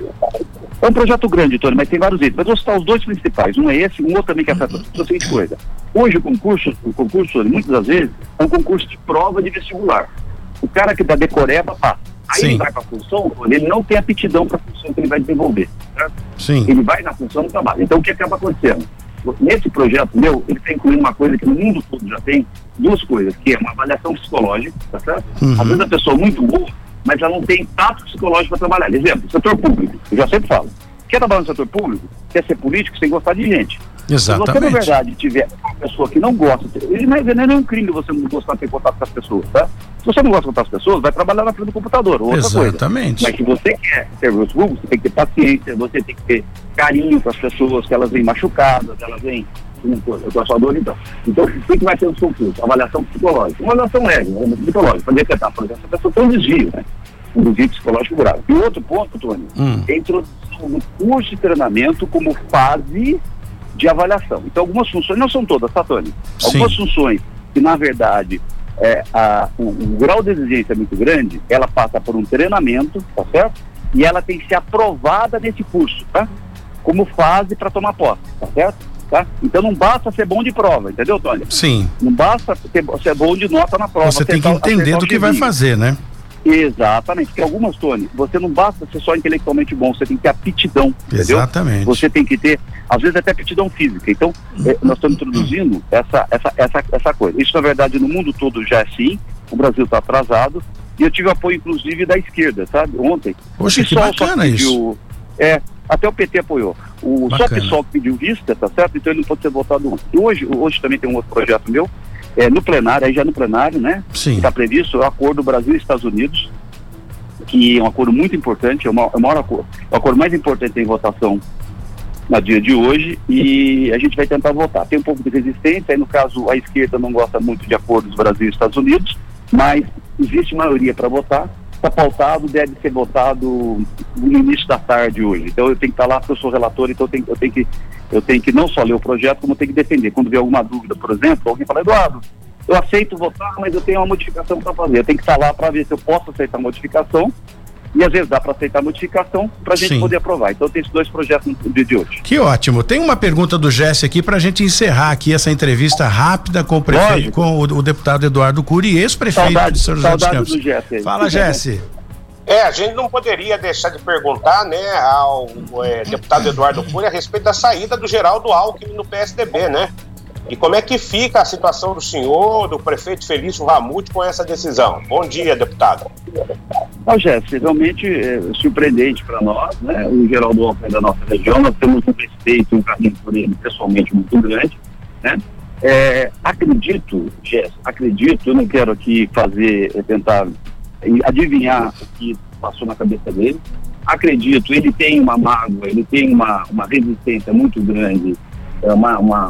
É um projeto grande, Tony, mas tem vários itens. Mas vou citar os dois principais. Um é esse, um outro também que afeta a seguinte coisa. Hoje o concurso, o concurso, Tony, muitas das vezes, é um concurso de prova de vestibular. O cara que dá decoreba passa. Aí Sim. ele vai para a função, ele não tem aptidão para a função que ele vai desenvolver. Certo? Sim. Ele vai na função do trabalho. Então o que acaba acontecendo? Nesse projeto meu, ele está incluindo uma coisa que no mundo todo já tem, duas coisas, que é uma avaliação psicológica, tá certo? Uhum. Às vezes a pessoa é muito boa, mas ela não tem tato psicológico para trabalhar. Exemplo, setor público, eu já sempre falo. Quer trabalhar no setor público? Quer ser político? Sem gostar de gente. Exatamente. Se você, na verdade, tiver uma pessoa que não gosta, ele não é, não é um crime você não gostar de ter contato com as pessoas, tá? Se você não gosta de contar com as pessoas, vai trabalhar na frente do computador, outra Exatamente. coisa. Mas se você quer serviço público, você tem que ter paciência, você tem que ter carinho com as pessoas, que elas vêm machucadas, elas vêm a sua dor, então. Então, o que vai ser o concurso? Avaliação psicológica. Uma avaliação leve, uma psicológica, para detectar, por exemplo, essa pessoa tem um desvio, né? Um desvio psicológico grave. E outro ponto, Tony, hum. é a introdução do curso de treinamento como fase de avaliação. Então, algumas funções, não são todas, tá, Tony? Algumas Sim. funções que, na verdade, é, a, o, o, grau de exigência é muito grande, ela passa por um treinamento, tá certo? E ela tem que ser aprovada nesse curso, tá? Como fase para tomar posse, tá certo? Tá? Então não basta ser bom de prova, entendeu, Tony? Sim. Não basta ser, ser bom de nota na prova. Você tem que entender do que vai fazer, né? Exatamente, porque algumas, Tony, você não basta ser só intelectualmente bom, você tem que ter aptidão, Exatamente. Entendeu? Você tem que ter, às vezes até aptidão física. Então, é, nós estamos introduzindo essa, essa, essa, essa coisa. Isso, na verdade, no mundo todo já é assim, o Brasil está atrasado, e eu tive apoio, inclusive, da esquerda, sabe, ontem. Poxa, que bacana pediu, isso. É, até o PT apoiou. O, só o PSOL pediu vista, tá certo? Então ele não pode ser votado ontem. E hoje, hoje também tem um outro projeto meu, é, no plenário, aí já no plenário, né? Sim. Está previsto o acordo Brasil e Estados Unidos, que é um acordo muito importante, é o maior, é o maior acordo, é o acordo mais importante em votação no dia de hoje e a gente vai tentar votar. Tem um pouco de resistência, aí no caso a esquerda não gosta muito de acordos Brasil e Estados Unidos, mas existe maioria para votar, está pautado, deve ser votado no início da tarde hoje. Então eu tenho que estar lá porque eu sou relator, então eu tenho, eu tenho que eu tenho que não só ler o projeto, como tenho que defender. Quando vier alguma dúvida, por exemplo, alguém fala, Eduardo, eu aceito votar, mas eu tenho uma modificação para fazer. Eu tenho que estar lá para ver se eu posso aceitar a modificação. E às vezes dá para aceitar a modificação para a gente Sim. poder aprovar. Então tem esses dois projetos no dia de hoje. Que ótimo. Tem uma pergunta do Jesse aqui para a gente encerrar aqui essa entrevista rápida com o prefeito, com o, o, deputado Eduardo Cury, ex-prefeito de São José dos Campos. Do Jesse Fala, Jesse. É, a gente não poderia deixar de perguntar, né, ao é, deputado Eduardo Cury a respeito da saída do Geraldo Alckmin no PSDB, né? E como é que fica a situação do senhor, do prefeito Felício Ramute com essa decisão? Bom dia, deputado. Não, Jéssica, realmente é surpreendente para nós, né? O Geraldo Alckmin é da nossa região, nós temos um respeito, um carinho por ele pessoalmente muito grande, né? É, acredito, Jéssica, acredito, eu não quero aqui fazer, é, tentar adivinhar o que passou na cabeça dele. Acredito, ele tem uma mágoa, ele tem uma, uma resistência muito grande, é, uma, uma,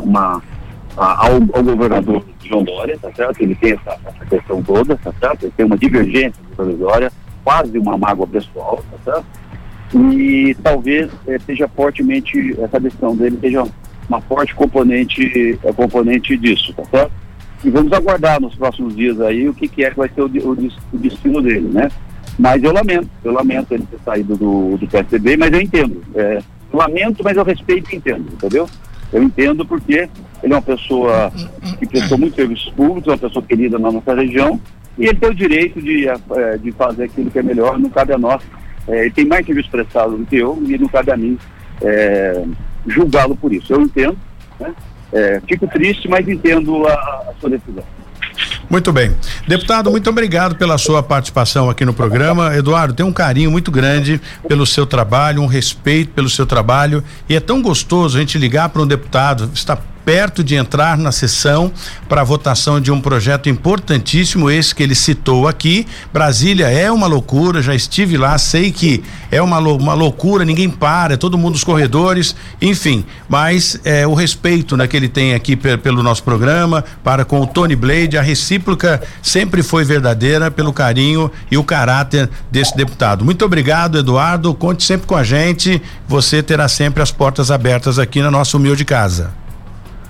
ao, ao, governador João Dória, tá certo? Ele tem essa, essa questão toda, tá certo? Ele tem uma divergência com o Dória, quase uma mágoa pessoal, tá certo? E talvez é, seja fortemente, essa decisão dele seja uma forte componente, é, componente disso, tá certo? E vamos aguardar nos próximos dias aí o que, que é que vai ser o, o, o, destino dele, né? Mas eu lamento, eu lamento ele ter saído do, do PSDB, mas eu entendo. É, lamento, mas eu respeito e entendo, entendeu? Eu entendo porque ele é uma pessoa que prestou muitos serviços públicos, é uma pessoa querida na nossa região, e ele tem o direito de, é, de fazer aquilo que é melhor, não cabe a nós. É, ele tem mais serviço prestado do que eu, e não cabe a mim é, julgá-lo por isso. Eu entendo, né? É, fico triste, mas entendo a, a sua decisão. Muito bem. Deputado, muito obrigado pela sua participação aqui no programa. Eduardo, tem um carinho muito grande pelo seu trabalho, um respeito pelo seu trabalho e é tão gostoso a gente ligar para um deputado, está perto de entrar na sessão para votação de um projeto importantíssimo, esse que ele citou aqui. Brasília é uma loucura, já estive lá, sei que é uma, uma loucura, ninguém para, é todo mundo nos corredores, enfim, mas é, o respeito né, que ele tem aqui pelo nosso programa, para com o Tony Blade, a recíproca sempre foi verdadeira pelo carinho e o caráter desse deputado. Muito obrigado, Eduardo. Conte sempre com a gente. Você terá sempre as portas abertas aqui na nossa humilde casa.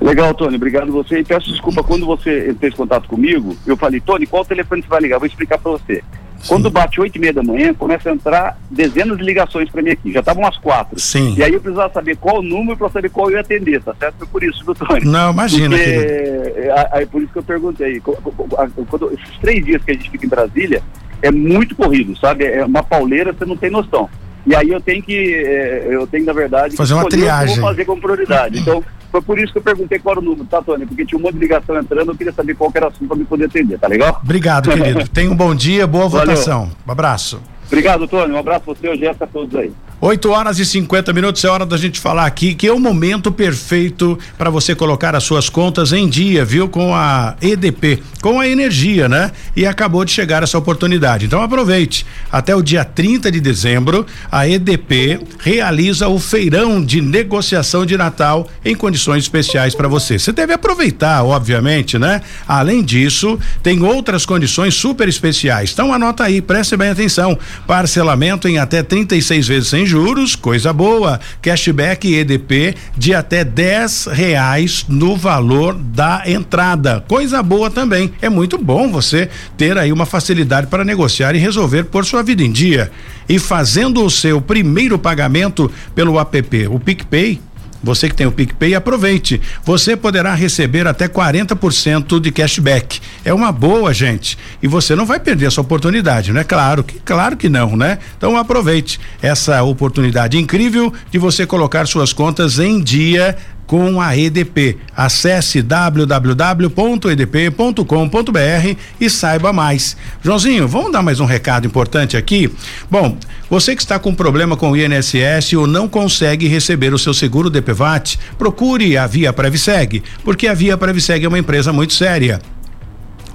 Legal, Tony, obrigado você. E peço desculpa, quando você fez contato comigo, eu falei, Tony, qual telefone você vai ligar? Vou explicar para você. Sim. Quando bate oito e meia da manhã, começa a entrar dezenas de ligações para mim aqui. Já estavam as quatro. Sim. E aí eu precisava saber qual o número para saber qual eu ia atender, tá certo? Foi por isso, viu, Tony? Não, imagina. Porque, é, é, por isso que eu perguntei. Quando, esses três dias que a gente fica em Brasília, é muito corrido, sabe? É uma pauleira, você não tem noção. E aí eu tenho que, é, eu tenho, na verdade, fazer uma triagem. vou fazer como prioridade. Então, foi por isso que eu perguntei qual era o número, tá, Tony? Porque tinha um monte de ligação entrando, eu queria saber qual era o assunto para me poder atender, tá legal? Obrigado, querido. *laughs* Tenha um bom dia, boa Valeu. votação. Um abraço. Obrigado, Tony. Um abraço para você, o Jéssica, a todos aí. 8 horas e 50 minutos é hora da gente falar aqui que é o momento perfeito para você colocar as suas contas em dia, viu? Com a EDP, com a energia, né? E acabou de chegar essa oportunidade. Então aproveite. Até o dia 30 de dezembro, a EDP realiza o feirão de negociação de Natal em condições especiais para você. Você deve aproveitar, obviamente, né? Além disso, tem outras condições super especiais. Então anota aí, preste bem atenção. Parcelamento em até 36 vezes sem juros, coisa boa. Cashback EDP de até 10 reais no valor da entrada. Coisa boa também. É muito bom você ter aí uma facilidade para negociar e resolver por sua vida em dia. E fazendo o seu primeiro pagamento pelo app, o PicPay, você que tem o PicPay, aproveite. Você poderá receber até 40% de cashback. É uma boa, gente. E você não vai perder essa oportunidade, não é claro que claro que não, né? Então aproveite essa oportunidade incrível de você colocar suas contas em dia com a EDP. Acesse www.edp.com.br e saiba mais. Joãozinho, vamos dar mais um recado importante aqui? Bom, você que está com problema com o INSS ou não consegue receber o seu seguro DPVAT, procure a Via Previseg, porque a Via Previseg é uma empresa muito séria.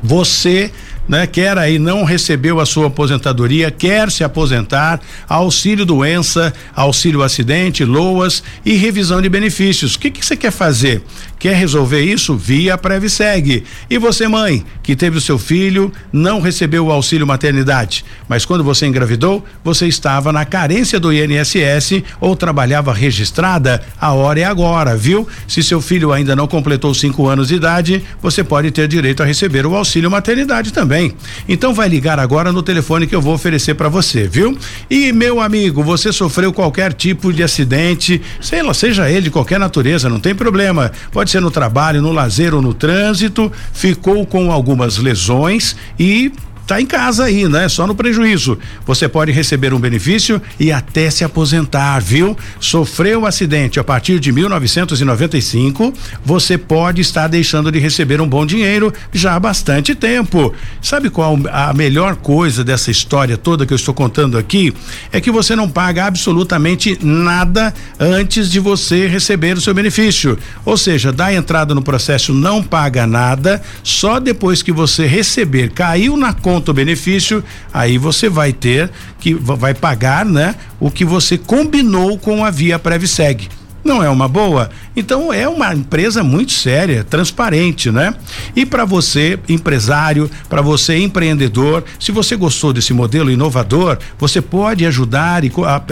Você né, quer aí não recebeu a sua aposentadoria, quer se aposentar, auxílio doença, auxílio acidente, loas e revisão de benefícios. O que que você quer fazer? Quer resolver isso via Previseg. E você, mãe, que teve o seu filho, não recebeu o auxílio maternidade, mas quando você engravidou, você estava na carência do INSS ou trabalhava registrada, a hora é agora, viu? Se seu filho ainda não completou cinco anos de idade, você pode ter direito a receber o auxílio maternidade também. Então vai ligar agora no telefone que eu vou oferecer para você, viu? E meu amigo, você sofreu qualquer tipo de acidente, sei lá, seja ele de qualquer natureza, não tem problema. Pode pode ser no trabalho, no lazer ou no trânsito, ficou com algumas lesões e tá em casa aí, né? Só no prejuízo. Você pode receber um benefício e até se aposentar, viu? Sofreu um acidente a partir de 1995, você pode estar deixando de receber um bom dinheiro já há bastante tempo. Sabe qual a melhor coisa dessa história toda que eu estou contando aqui? É que você não paga absolutamente nada antes de você receber o seu benefício. Ou seja, dá entrada no processo, não paga nada, só depois que você receber, caiu na conta conta o benefício, aí você vai ter que vai pagar, né, o que você combinou com a Via Previseg. Não é uma boa? Então é uma empresa muito séria, transparente, né? E para você, empresário, para você, empreendedor, se você gostou desse modelo inovador, você pode ajudar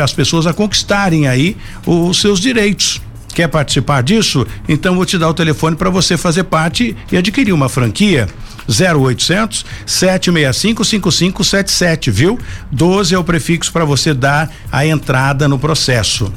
as pessoas a conquistarem aí os seus direitos. Quer participar disso? Então vou te dar o telefone para você fazer parte e adquirir uma franquia. 0800 765 5577, viu? 12 é o prefixo para você dar a entrada no processo.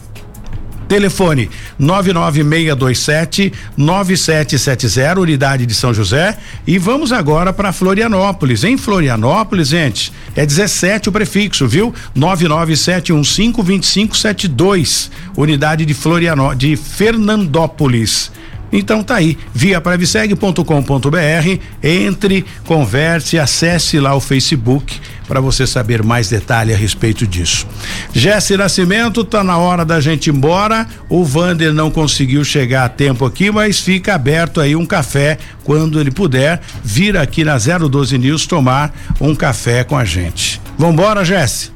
Telefone 99627 9770, unidade de São José. E vamos agora para Florianópolis. Em Florianópolis, gente, é 17 o prefixo, viu? 997152572, unidade de Florianópolis, de Fernandópolis. Então tá aí, via previseg.com.br, entre, converse, acesse lá o Facebook para você saber mais detalhe a respeito disso. Jesse Nascimento, tá na hora da gente ir embora. O Vander não conseguiu chegar a tempo aqui, mas fica aberto aí um café quando ele puder vir aqui na 012 News tomar um café com a gente. Vambora, Jesse?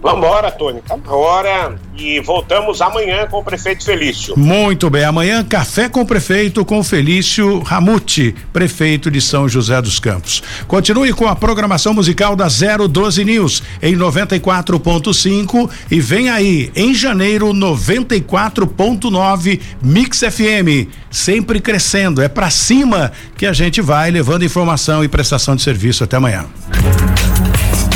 Vambora, Tony, tá e voltamos amanhã com o prefeito Felício. Muito bem, amanhã café com o prefeito com Felício Ramute, prefeito de São José dos Campos. Continue com a programação musical da 012 News em 94.5 e vem aí em janeiro 94.9 Mix FM, sempre crescendo, é para cima que a gente vai levando informação e prestação de serviço até amanhã